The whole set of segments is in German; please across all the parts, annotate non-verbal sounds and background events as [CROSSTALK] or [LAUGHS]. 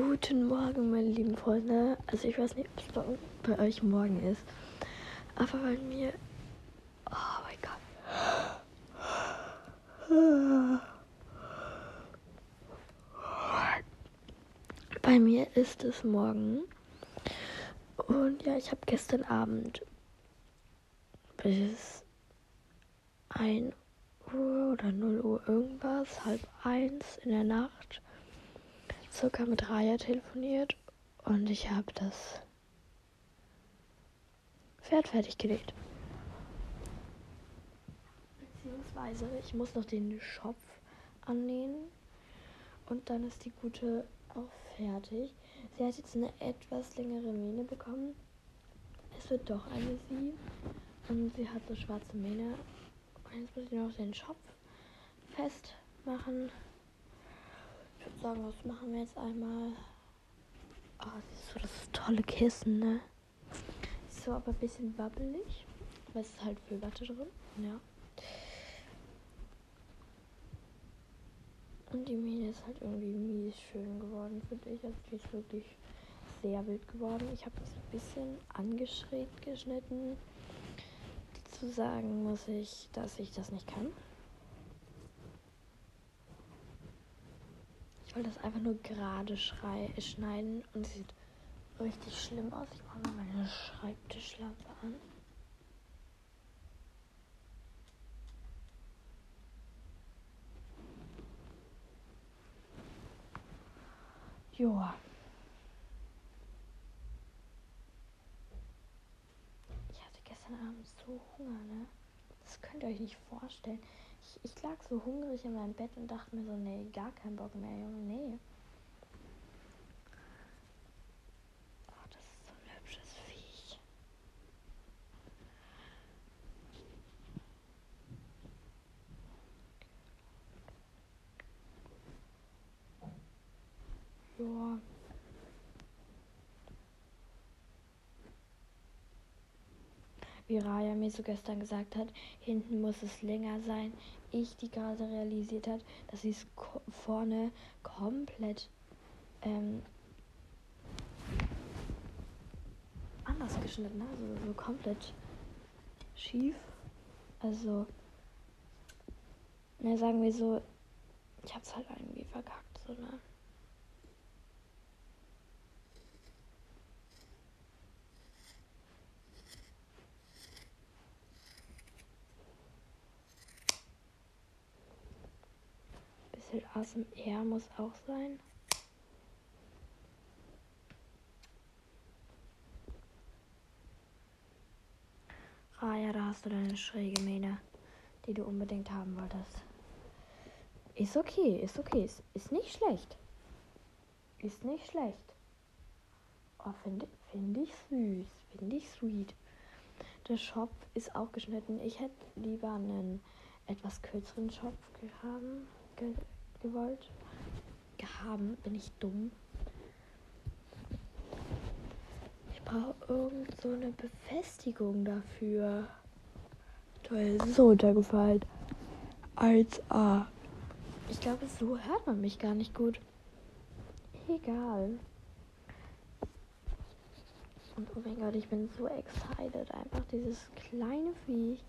Guten Morgen, meine lieben Freunde. Also ich weiß nicht, ob es bei, bei euch morgen ist. Aber bei mir. Oh mein Gott. Bei mir ist es morgen. Und ja, ich habe gestern Abend bis 1 Uhr oder 0 Uhr irgendwas, halb eins in der Nacht, circa mit Raya telefoniert und ich habe das Pferd fertig gelegt. Beziehungsweise ich muss noch den Schopf annähen und dann ist die gute auch fertig. Sie hat jetzt eine etwas längere Mähne bekommen. Es wird doch eine sie. Und sie hat so schwarze Mähne. Und jetzt muss ich noch den Schopf festmachen. Ich würde sagen, das machen wir jetzt einmal. Oh, das ist so das tolle Kissen, ne? Ist so aber ein bisschen wabbelig. Aber es ist halt Füllwatte drin. Ja. Und die Mähne ist halt irgendwie mies schön geworden, finde ich. Also die ist wirklich sehr wild geworden. Ich habe es ein bisschen angeschrägt geschnitten. Dazu sagen muss ich, dass ich das nicht kann. Ich wollte das einfach nur gerade schneiden und es sieht richtig schlimm aus. Ich mache mal meine Schreibtischlampe an. Joa. Ich hatte gestern Abend so Hunger, ne? Das könnt ihr euch nicht vorstellen. Ich, lag so hungrig in meinem Bett und dachte mir so, nee, gar keinen Bock mehr, Junge, nee. Oh, das ist so ein hübsches Viech. Joa. Wie Raya mir so gestern gesagt hat, hinten muss es länger sein. Ich, die gerade realisiert hat, dass sie es ko vorne komplett ähm, anders geschnitten hat. Also so komplett schief. Also, na, sagen wir so, ich hab's halt irgendwie verkackt, so, ne? Bisschen ASMR muss auch sein. Raya, da hast du deine schräge Mähne, die du unbedingt haben wolltest. Ist okay, ist okay, ist, ist nicht schlecht. Ist nicht schlecht. Oh, finde find ich süß, finde ich sweet. Der Schopf ist auch geschnitten. Ich hätte lieber einen etwas kürzeren Schopf gehabt ge gewollt. Gehaben, bin ich dumm. Ich brauche irgend so eine Befestigung dafür. Toll, so runtergefallen. Als A. Ich glaube, so hört man mich gar nicht gut. Egal. Und oh mein Gott, ich bin so excited. Einfach dieses kleine Viech.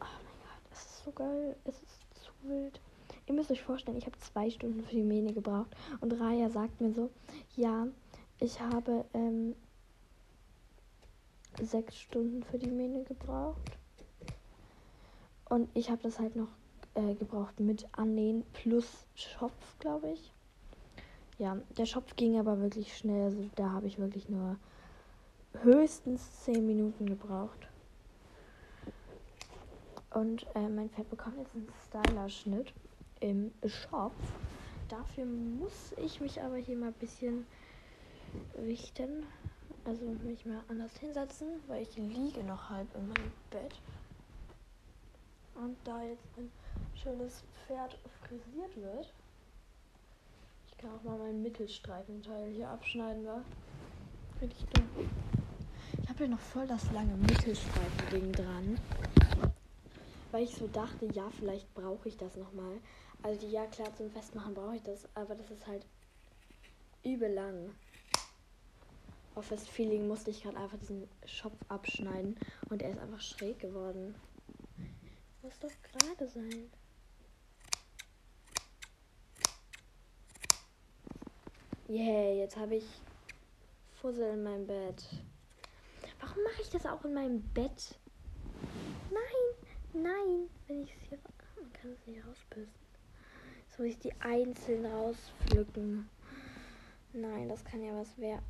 Oh mein Gott, es ist so geil. Es ist zu wild. Ihr müsst euch vorstellen, ich habe zwei Stunden für die Mähne gebraucht. Und Raya sagt mir so, ja, ich habe ähm, sechs Stunden für die Mähne gebraucht. Und ich habe das halt noch äh, gebraucht mit Annähen plus Schopf, glaube ich. Ja, der Schopf ging aber wirklich schnell. Also da habe ich wirklich nur höchstens zehn Minuten gebraucht. Und äh, mein Pferd bekommt jetzt einen Styler-Schnitt im Shop. Dafür muss ich mich aber hier mal ein bisschen richten. Also mich mal anders hinsetzen, weil ich liege noch halb in meinem Bett. Und da jetzt ein schönes Pferd frisiert wird, ich kann auch mal meinen Mittelstreifenteil hier abschneiden, war. Richtig dumm. Ich habe hier noch voll das lange Mittelstreifen-Ding dran. Weil ich so dachte, ja, vielleicht brauche ich das nochmal. Also die ja klar zum Festmachen brauche ich das, aber das ist halt übel lang. Auf das Feeling musste ich gerade einfach diesen Schopf abschneiden und er ist einfach schräg geworden. Muss doch gerade sein. Yeah, jetzt habe ich Fussel in meinem Bett. Warum mache ich das auch in meinem Bett? Nein, nein. Wenn ich es hier. Man kann es nicht rausbürsten. Muss ich die einzeln rauspflücken. Nein, das kann ja was werden.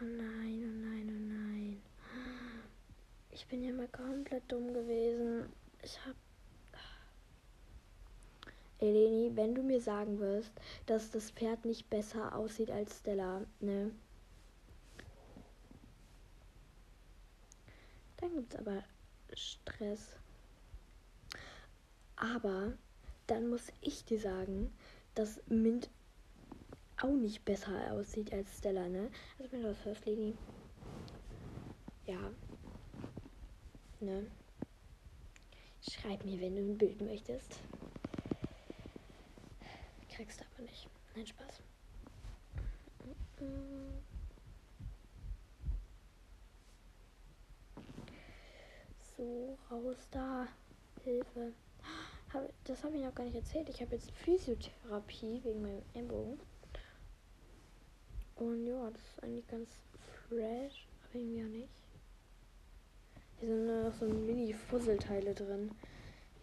Oh nein, oh nein, oh nein, oh nein. Ich bin ja mal komplett dumm gewesen. Ich hab. Eleni, wenn du mir sagen wirst, dass das Pferd nicht besser aussieht als Stella, ne? Dann gibt's aber Stress. Aber dann muss ich dir sagen, dass Mint auch nicht besser aussieht als Stella, ne? Also du das hörst, Leni. Ja. Ne? Schreib mir, wenn du ein Bild möchtest. Kriegst du aber nicht. Nein, Spaß. So, raus da. Hilfe. Das habe ich noch gar nicht erzählt. Ich habe jetzt Physiotherapie wegen meinem Ellbogen. Und ja, das ist eigentlich ganz fresh, aber irgendwie auch nicht. Hier sind nur noch so Mini-Fusselteile drin.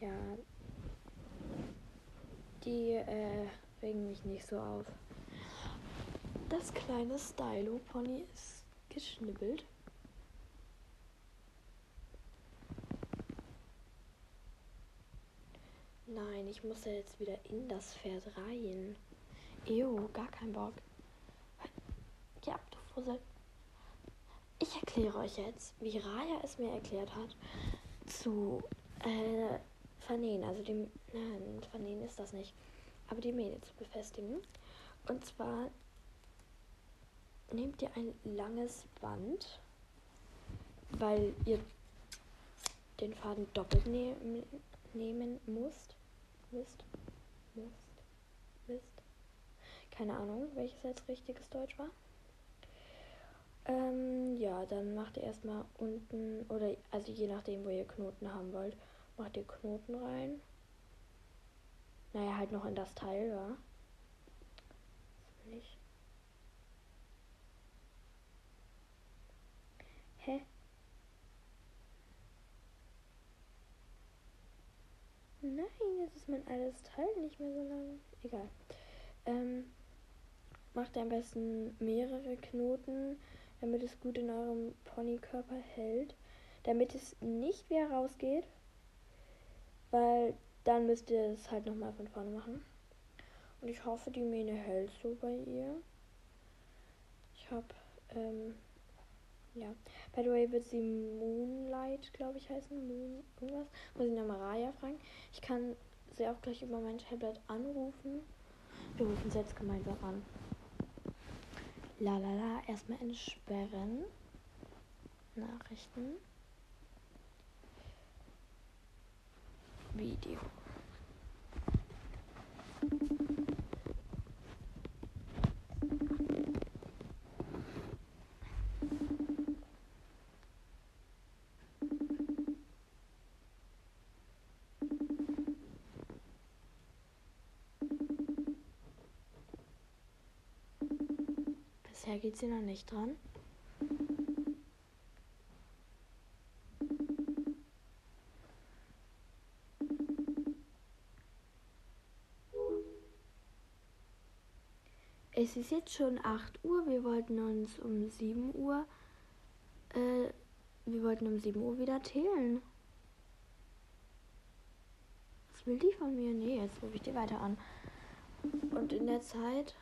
Ja. Die äh, regen mich nicht so auf. Das kleine Stylo-Pony ist geschnibbelt. Nein, ich muss ja jetzt wieder in das Pferd rein. Ew, gar kein Bock. Ja, du Fussel. Ich erkläre euch jetzt, wie Raya es mir erklärt hat, zu äh, vernähen. Also dem, nein, vernähen ist das nicht. Aber die Mähne zu befestigen. Und zwar nehmt ihr ein langes Band, weil ihr den Faden doppelt ne nehmen müsst. Müsst. Müsst. Müsst. Keine Ahnung, welches jetzt richtiges Deutsch war. Ähm, ja, dann macht ihr erstmal unten, oder also je nachdem, wo ihr Knoten haben wollt, macht ihr Knoten rein. Naja, halt noch in das Teil, ja. Das. Hä? Nein, jetzt ist mein altes Teil nicht mehr so lang. Egal. Ähm, macht ihr am besten mehrere Knoten damit es gut in eurem Ponykörper hält, damit es nicht wieder rausgeht, weil dann müsst ihr es halt nochmal von vorne machen. Und ich hoffe, die Mähne hält so bei ihr. Ich habe, ähm, ja. By the way, wird sie Moonlight, glaube ich, heißen. Moon, irgendwas. Muss ich nochmal Raya fragen. Ich kann sie auch gleich über mein Tablet anrufen. Wir rufen sie jetzt gemeinsam an. Lalala, erstmal entsperren. Nachrichten. Video. Bisher geht sie noch nicht dran. Es ist jetzt schon 8 Uhr. Wir wollten uns um 7 Uhr. Äh, wir wollten um 7 Uhr wieder zählen. Was will die von mir? Nee, jetzt rufe ich die weiter an. Und in der Zeit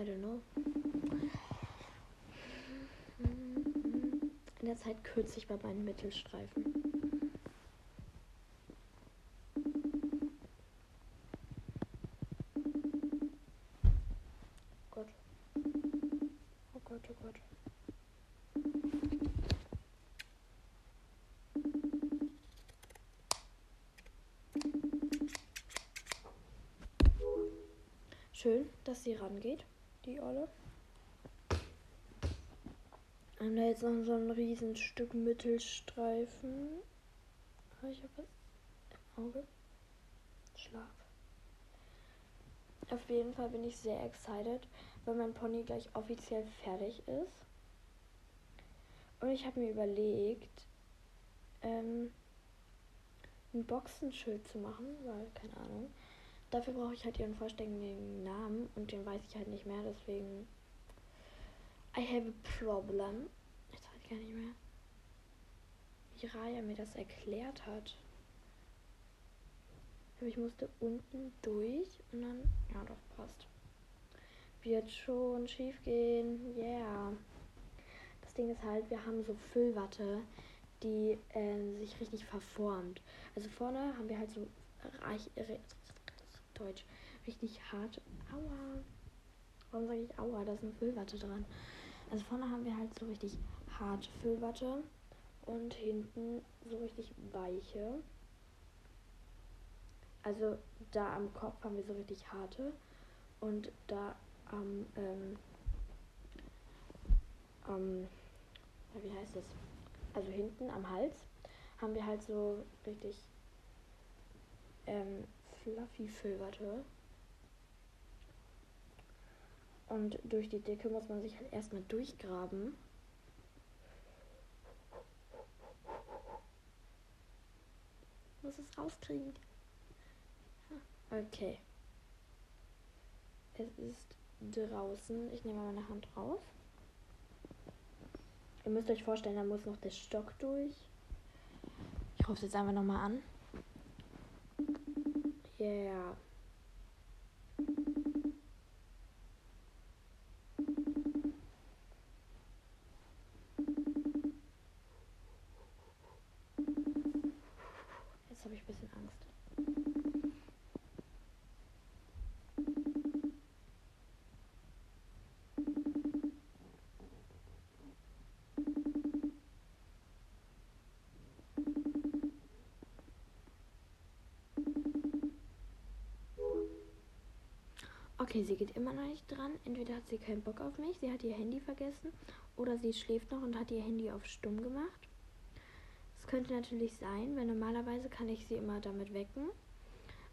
I don't know. In der Zeit kürze ich bei meinen Mittelstreifen. Gott. Oh Gott, oh Gott. schön, dass sie rangeht, die Olle. Und da jetzt noch so ein Riesenstück Mittelstreifen. Ah, ich habe was im Auge. Schlaf. Auf jeden Fall bin ich sehr excited, weil mein Pony gleich offiziell fertig ist. Und ich habe mir überlegt, ähm, ein Boxenschild zu machen, weil, keine Ahnung. Dafür brauche ich halt ihren vollständigen Namen und den weiß ich halt nicht mehr, deswegen. I have a problem. Jetzt weiß ich gar nicht mehr, wie Raya mir das erklärt hat. Ich musste unten durch und dann. Ja, doch, passt. Wird schon schief gehen. Yeah. Das Ding ist halt, wir haben so Füllwatte, die äh, sich richtig verformt. Also vorne haben wir halt so reich, Deutsch, richtig hart. Aua. Warum sage ich Aua? Da ist eine Füllwatte dran. Also vorne haben wir halt so richtig harte Füllwatte und hinten so richtig weiche. Also da am Kopf haben wir so richtig harte und da am, ähm, ähm, wie heißt das? Also hinten am Hals haben wir halt so richtig ähm, fluffy Füllwatte. Und durch die Decke muss man sich halt erstmal durchgraben. Muss es rauskriegen. Okay. Es ist draußen. Ich nehme meine Hand raus. Ihr müsst euch vorstellen, da muss noch der Stock durch. Ich rufe es jetzt einfach nochmal an. Yeah. Jetzt habe ich ein bisschen Angst. Okay, sie geht immer noch nicht dran. Entweder hat sie keinen Bock auf mich, sie hat ihr Handy vergessen oder sie schläft noch und hat ihr Handy auf stumm gemacht. Das könnte natürlich sein, weil normalerweise kann ich sie immer damit wecken.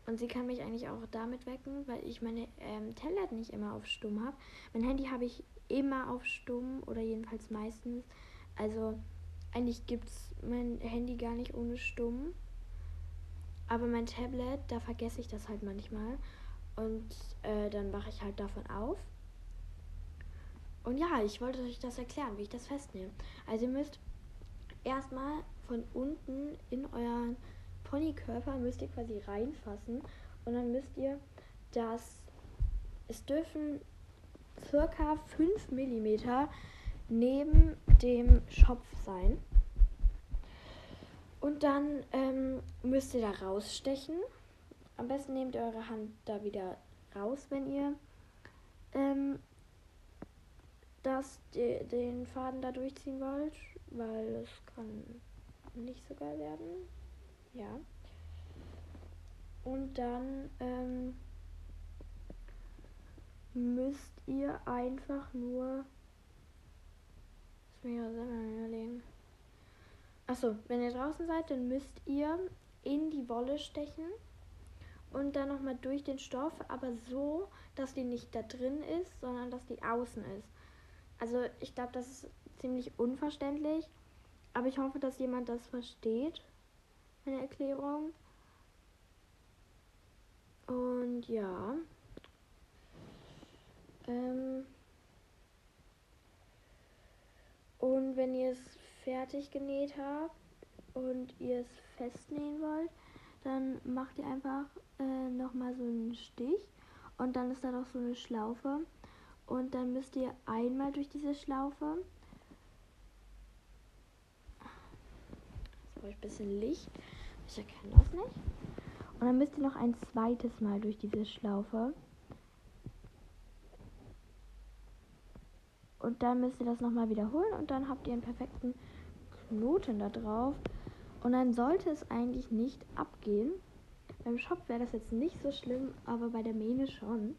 Und sie kann mich eigentlich auch damit wecken, weil ich meine ähm, Tablet nicht immer auf stumm habe. Mein Handy habe ich immer auf stumm oder jedenfalls meistens. Also eigentlich gibt es mein Handy gar nicht ohne stumm. Aber mein Tablet, da vergesse ich das halt manchmal. Und äh, dann wache ich halt davon auf. Und ja, ich wollte euch das erklären, wie ich das festnehme. Also ihr müsst erstmal von unten in euren Ponykörper müsst ihr quasi reinfassen. Und dann müsst ihr das, es dürfen circa 5 mm neben dem Schopf sein. Und dann ähm, müsst ihr da rausstechen. Am besten nehmt ihr eure Hand da wieder raus, wenn ihr ähm, das, de, den Faden da durchziehen wollt, weil es kann nicht so geil werden. Ja. Und dann ähm, müsst ihr einfach nur. Ja selber überlegen. Achso, wenn ihr draußen seid, dann müsst ihr in die Wolle stechen und dann nochmal durch den Stoff, aber so, dass die nicht da drin ist, sondern dass die außen ist. Also ich glaube, das ist ziemlich unverständlich, aber ich hoffe, dass jemand das versteht, meine Erklärung. Und ja. Ähm und wenn ihr es fertig genäht habt und ihr es festnähen wollt, dann macht ihr einfach äh, nochmal so einen Stich und dann ist da noch so eine Schlaufe. Und dann müsst ihr einmal durch diese Schlaufe. Jetzt brauche ich ein bisschen Licht. Ich erkenne das nicht. Und dann müsst ihr noch ein zweites Mal durch diese Schlaufe. Und dann müsst ihr das nochmal wiederholen und dann habt ihr einen perfekten Knoten da drauf und dann sollte es eigentlich nicht abgehen beim Shop wäre das jetzt nicht so schlimm, aber bei der Mähne schon.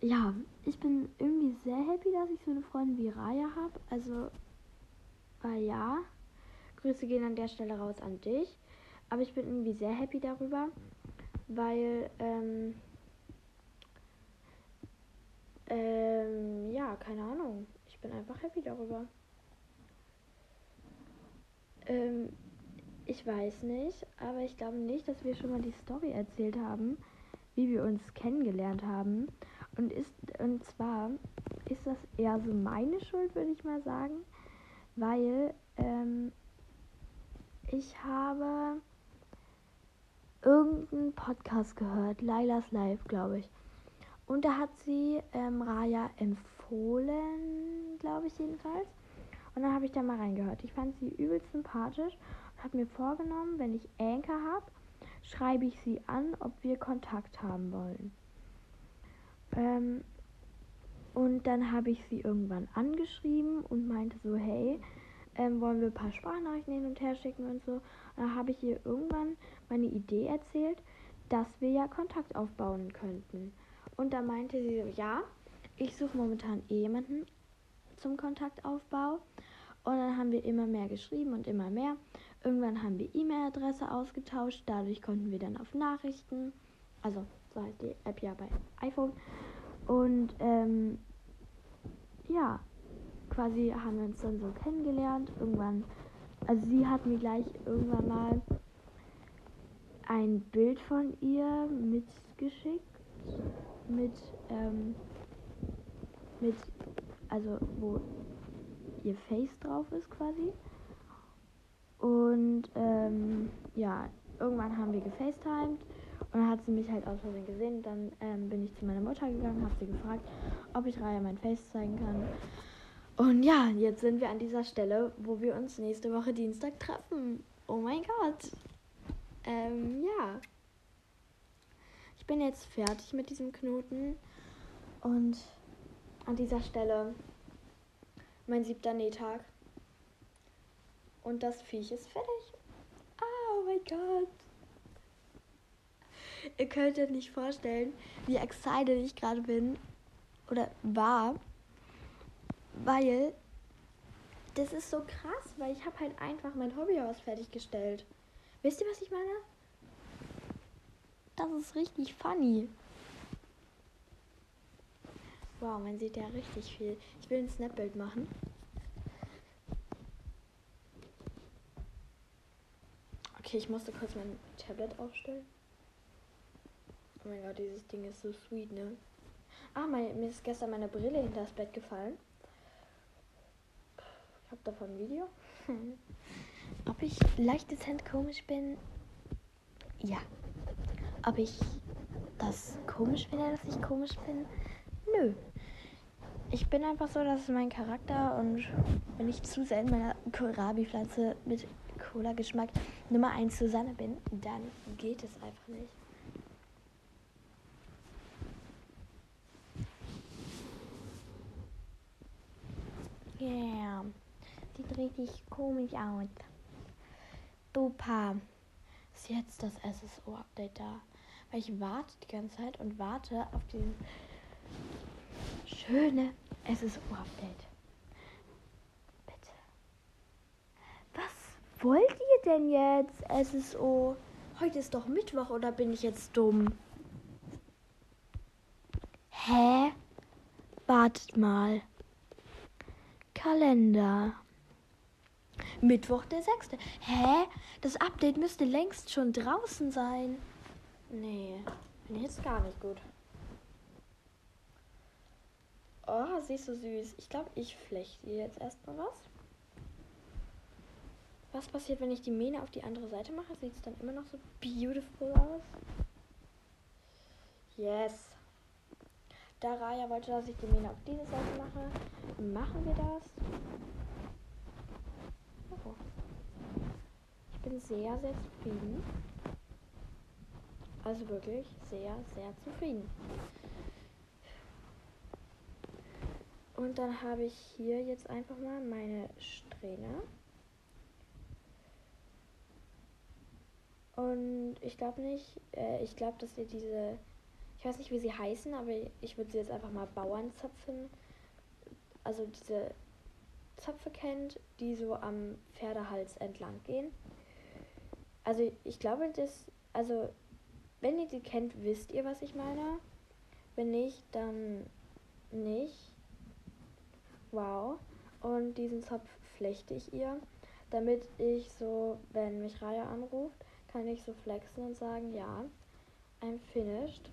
ja, ich bin irgendwie sehr happy, dass ich so eine Freundin wie Raya habe. Also, weil ja, Grüße gehen an der Stelle raus an dich. Aber ich bin irgendwie sehr happy darüber, weil, ähm, ähm, ja, keine Ahnung. Ich bin einfach happy darüber. Ähm, ich weiß nicht, aber ich glaube nicht, dass wir schon mal die Story erzählt haben, wie wir uns kennengelernt haben. Und ist und zwar ist das eher so meine Schuld, würde ich mal sagen, weil ähm, ich habe irgendeinen Podcast gehört, Lailas Live, glaube ich. Und da hat sie ähm, Raya empfohlen, glaube ich jedenfalls. Und dann habe ich da mal reingehört. Ich fand sie übelst sympathisch habe mir vorgenommen, wenn ich Anker habe, schreibe ich sie an, ob wir Kontakt haben wollen. Ähm, und dann habe ich sie irgendwann angeschrieben und meinte so, hey, ähm, wollen wir ein paar Sprachnachrichten hin und her schicken und so. Und dann habe ich ihr irgendwann meine Idee erzählt, dass wir ja Kontakt aufbauen könnten. Und da meinte sie so, ja, ich suche momentan eh jemanden zum Kontaktaufbau. Und dann haben wir immer mehr geschrieben und immer mehr. Irgendwann haben wir E-Mail-Adresse ausgetauscht. Dadurch konnten wir dann auf Nachrichten, also so heißt die App ja bei iPhone. Und ähm, ja, quasi haben wir uns dann so kennengelernt. Irgendwann, also sie hat mir gleich irgendwann mal ein Bild von ihr mitgeschickt. Mit, ähm, mit, also wo ihr Face drauf ist quasi. Und ähm, ja, irgendwann haben wir gefacetimed und dann hat sie mich halt aus Versehen gesehen. Dann ähm, bin ich zu meiner Mutter gegangen, habe sie gefragt, ob ich Raya mein Face zeigen kann. Und ja, jetzt sind wir an dieser Stelle, wo wir uns nächste Woche Dienstag treffen. Oh mein Gott. Ähm, ja. Ich bin jetzt fertig mit diesem Knoten. Und an dieser Stelle mein siebter Nähtag. Und das Viech ist fertig. Oh mein Gott. Ihr könnt euch nicht vorstellen, wie excited ich gerade bin. Oder war. Weil das ist so krass, weil ich habe halt einfach mein Hobbyhaus fertiggestellt. Wisst ihr, was ich meine? Das ist richtig funny. Wow, man sieht ja richtig viel. Ich will ein Snapbild machen. Okay, ich musste kurz mein Tablet aufstellen. Oh mein Gott, dieses Ding ist so sweet, ne? Ah, mein, mir ist gestern meine Brille hinter das Bett gefallen. Ich habe davon ein Video. [LAUGHS] Ob ich leicht dezent komisch bin? Ja. Ob ich das komisch finde, dass ich komisch bin? Nö. Ich bin einfach so, das ist mein Charakter und wenn ich zu sehr in meiner Kohlrabi-Pflanze mit Cola-Geschmack Nummer 1 Susanne bin, dann geht es einfach nicht. Yeah. Sieht richtig komisch aus. Super. Ist jetzt das SSO-Update da? Weil ich warte die ganze Zeit und warte auf diesen schöne SSO-Update. Bitte. Was wollt ihr denn jetzt, SSO? Heute ist doch Mittwoch oder bin ich jetzt dumm? Hä? Wartet mal. Kalender. Mittwoch der 6. Hä? Das Update müsste längst schon draußen sein. Nee, bin jetzt gar nicht gut. Oh, sie ist so süß. Ich glaube, ich flechte jetzt erstmal was. Was passiert, wenn ich die Mähne auf die andere Seite mache? Sieht es dann immer noch so beautiful aus? Yes. Da Raya wollte, dass ich die Mähne auf diese Seite mache, machen wir das. Oh. Ich bin sehr, sehr zufrieden. Also wirklich sehr, sehr zufrieden. Und dann habe ich hier jetzt einfach mal meine Strähne. Und ich glaube nicht, äh, ich glaube, dass ihr diese Ich weiß nicht, wie sie heißen, aber ich würde sie jetzt einfach mal Bauernzöpfen. Also diese Zöpfe kennt, die so am Pferdehals entlang gehen. Also ich glaube, das, also wenn ihr die kennt, wisst ihr, was ich meine. Wenn nicht, dann nicht. Wow. Und diesen Zopf flechte ich ihr, damit ich so, wenn mich Raya anruft, kann ich so flexen und sagen, ja, I'm finished.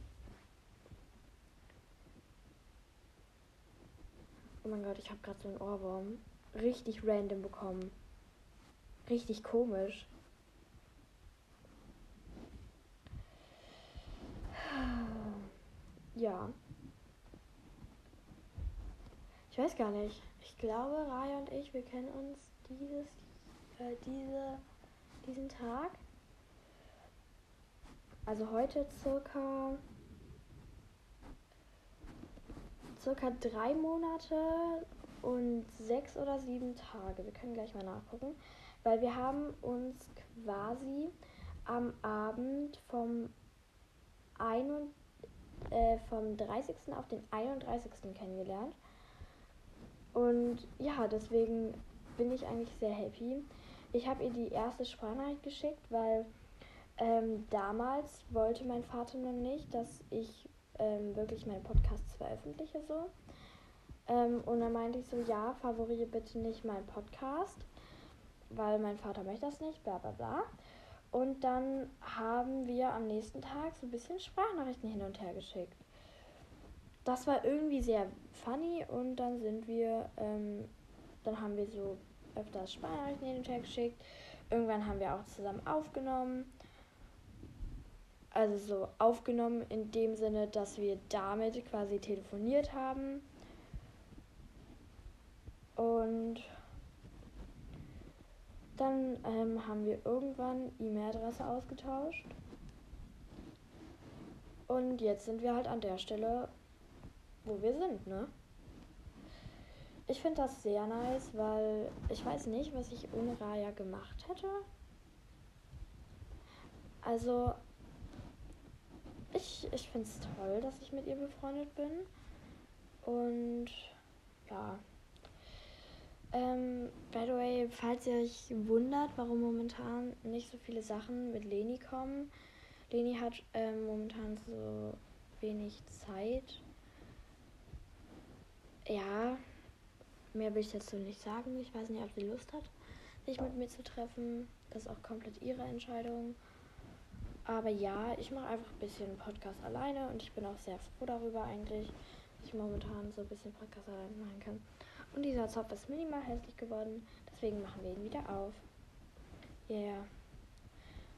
Oh mein Gott, ich habe gerade so einen Ohrwurm. Richtig random bekommen. Richtig komisch. Ja. Ich weiß gar nicht. Ich glaube, Raya und ich, wir kennen uns dieses, äh, diese, diesen Tag. Also heute circa circa drei Monate und sechs oder sieben Tage. Wir können gleich mal nachgucken, weil wir haben uns quasi am Abend vom, ein, äh, vom 30. auf den 31. kennengelernt. Und ja, deswegen bin ich eigentlich sehr happy. Ich habe ihr die erste Sprachnachricht geschickt, weil ähm, damals wollte mein Vater nicht, dass ich ähm, wirklich meinen Podcast veröffentliche so. Ähm, und dann meinte ich so, ja, favoriere bitte nicht meinen Podcast, weil mein Vater möchte das nicht, bla bla bla. Und dann haben wir am nächsten Tag so ein bisschen Sprachnachrichten hin und her geschickt. Das war irgendwie sehr funny und dann sind wir, ähm, dann haben wir so öfters Sprachnachrichten hin und her geschickt. Irgendwann haben wir auch zusammen aufgenommen. Also so aufgenommen in dem Sinne, dass wir damit quasi telefoniert haben. Und dann ähm, haben wir irgendwann E-Mail-Adresse ausgetauscht. Und jetzt sind wir halt an der Stelle, wo wir sind, ne? Ich finde das sehr nice, weil ich weiß nicht, was ich ohne Raya gemacht hätte. Also, ich, ich finde es toll, dass ich mit ihr befreundet bin. Und ja, ähm, by the way, falls ihr euch wundert, warum momentan nicht so viele Sachen mit Leni kommen. Leni hat ähm, momentan so wenig Zeit. Ja, mehr will ich dazu nicht sagen. Ich weiß nicht, ob sie Lust hat, sich mit mir zu treffen. Das ist auch komplett ihre Entscheidung. Aber ja, ich mache einfach ein bisschen Podcast alleine und ich bin auch sehr froh darüber eigentlich, dass ich momentan so ein bisschen Podcast alleine machen kann. Und dieser Zopf ist minimal hässlich geworden. Deswegen machen wir ihn wieder auf. Yeah.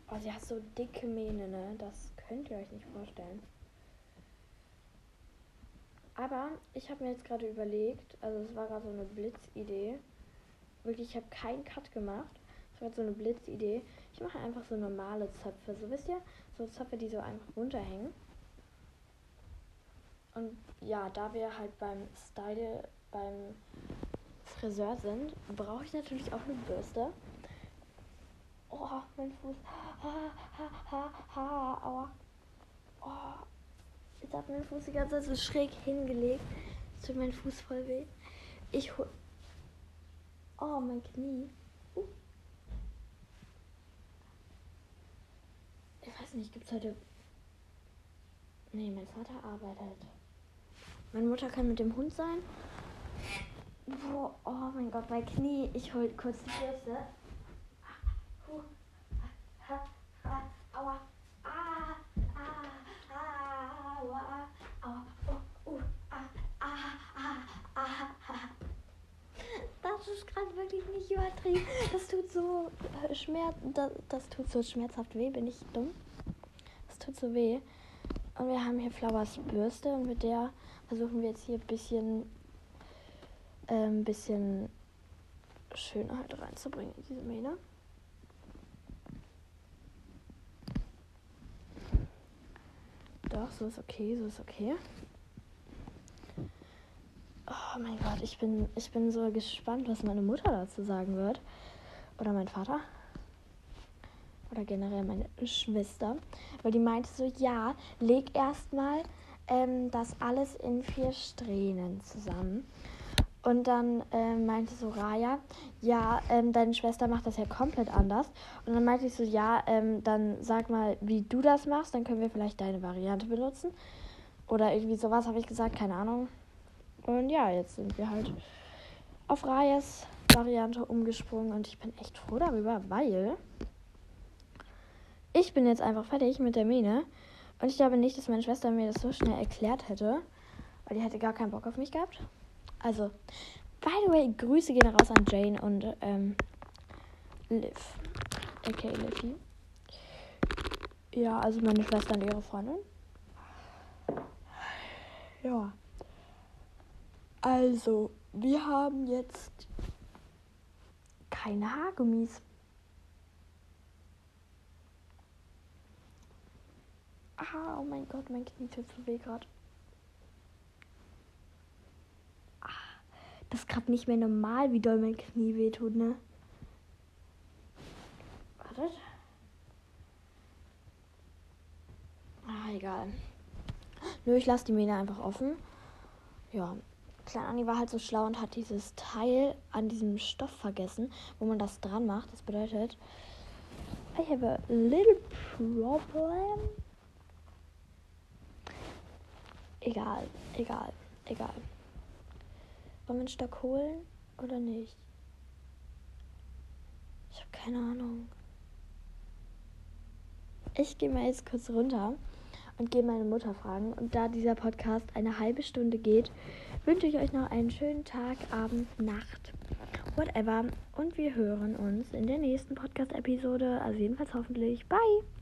Oh, sie hat so dicke Mähne, ne? Das könnt ihr euch nicht vorstellen. Aber ich habe mir jetzt gerade überlegt, also es war gerade so eine Blitzidee. Wirklich, ich habe keinen Cut gemacht. Es war so eine Blitzidee. Ich mache einfach so normale Zöpfe. So wisst ihr, so Zöpfe, die so einfach runterhängen. Und ja, da wir halt beim Style beim Friseur sind, brauche ich natürlich auch eine Bürste. Oh, mein Fuß. Ha, ha, ha, ha, aua. Oh, jetzt hat mein Fuß die ganze Zeit so schräg hingelegt. Jetzt tut mein Fuß voll weh. Ich hol. Oh, mein Knie. Uh. Ich weiß nicht, gibt es heute. Nee, mein Vater arbeitet. Meine Mutter kann mit dem Hund sein. Boah, oh mein Gott, mein Knie. Ich hol kurz die Bürste. Das ist gerade wirklich nicht übertrieben. Das tut so äh, schmerz, das, das tut so schmerzhaft weh. Bin ich dumm? Tut so weh. Und wir haben hier Flowers Bürste und mit der versuchen wir jetzt hier ein bisschen ein ähm, bisschen Schönheit reinzubringen in diese Mähne. Doch, so ist okay, so ist okay. Oh mein Gott, ich bin, ich bin so gespannt, was meine Mutter dazu sagen wird. Oder mein Vater. Oder generell meine Schwester, weil die meinte so, ja, leg erstmal ähm, das alles in vier Strähnen zusammen. Und dann ähm, meinte so Raya, ja, ähm, deine Schwester macht das ja komplett anders. Und dann meinte ich so, ja, ähm, dann sag mal, wie du das machst, dann können wir vielleicht deine Variante benutzen. Oder irgendwie sowas habe ich gesagt, keine Ahnung. Und ja, jetzt sind wir halt auf Rayas Variante umgesprungen und ich bin echt froh darüber, weil ich bin jetzt einfach fertig mit der Mähne. Und ich glaube nicht, dass meine Schwester mir das so schnell erklärt hätte, weil die hätte gar keinen Bock auf mich gehabt. Also, by the way, Grüße gehen raus an Jane und ähm, Liv. Okay, Livy. Ja, also meine Schwester und ihre Freundin. Ja. Also, wir haben jetzt keine Haargummis. Ah, oh mein Gott, mein Knie tut so weh gerade. Ah, das ist gerade nicht mehr normal, wie doll mein Knie weh tut, ne? Wartet. Ah, egal. Nö, ich lasse die Mähne einfach offen. Ja, Klein Anni war halt so schlau und hat dieses Teil an diesem Stoff vergessen, wo man das dran macht. Das bedeutet, I have a little problem. Egal, egal, egal. Wollen wir einen Stock holen oder nicht? Ich habe keine Ahnung. Ich gehe mal jetzt kurz runter und gehe meine Mutter fragen. Und da dieser Podcast eine halbe Stunde geht, wünsche ich euch noch einen schönen Tag, Abend, Nacht, whatever. Und wir hören uns in der nächsten Podcast-Episode. Also jedenfalls hoffentlich. Bye!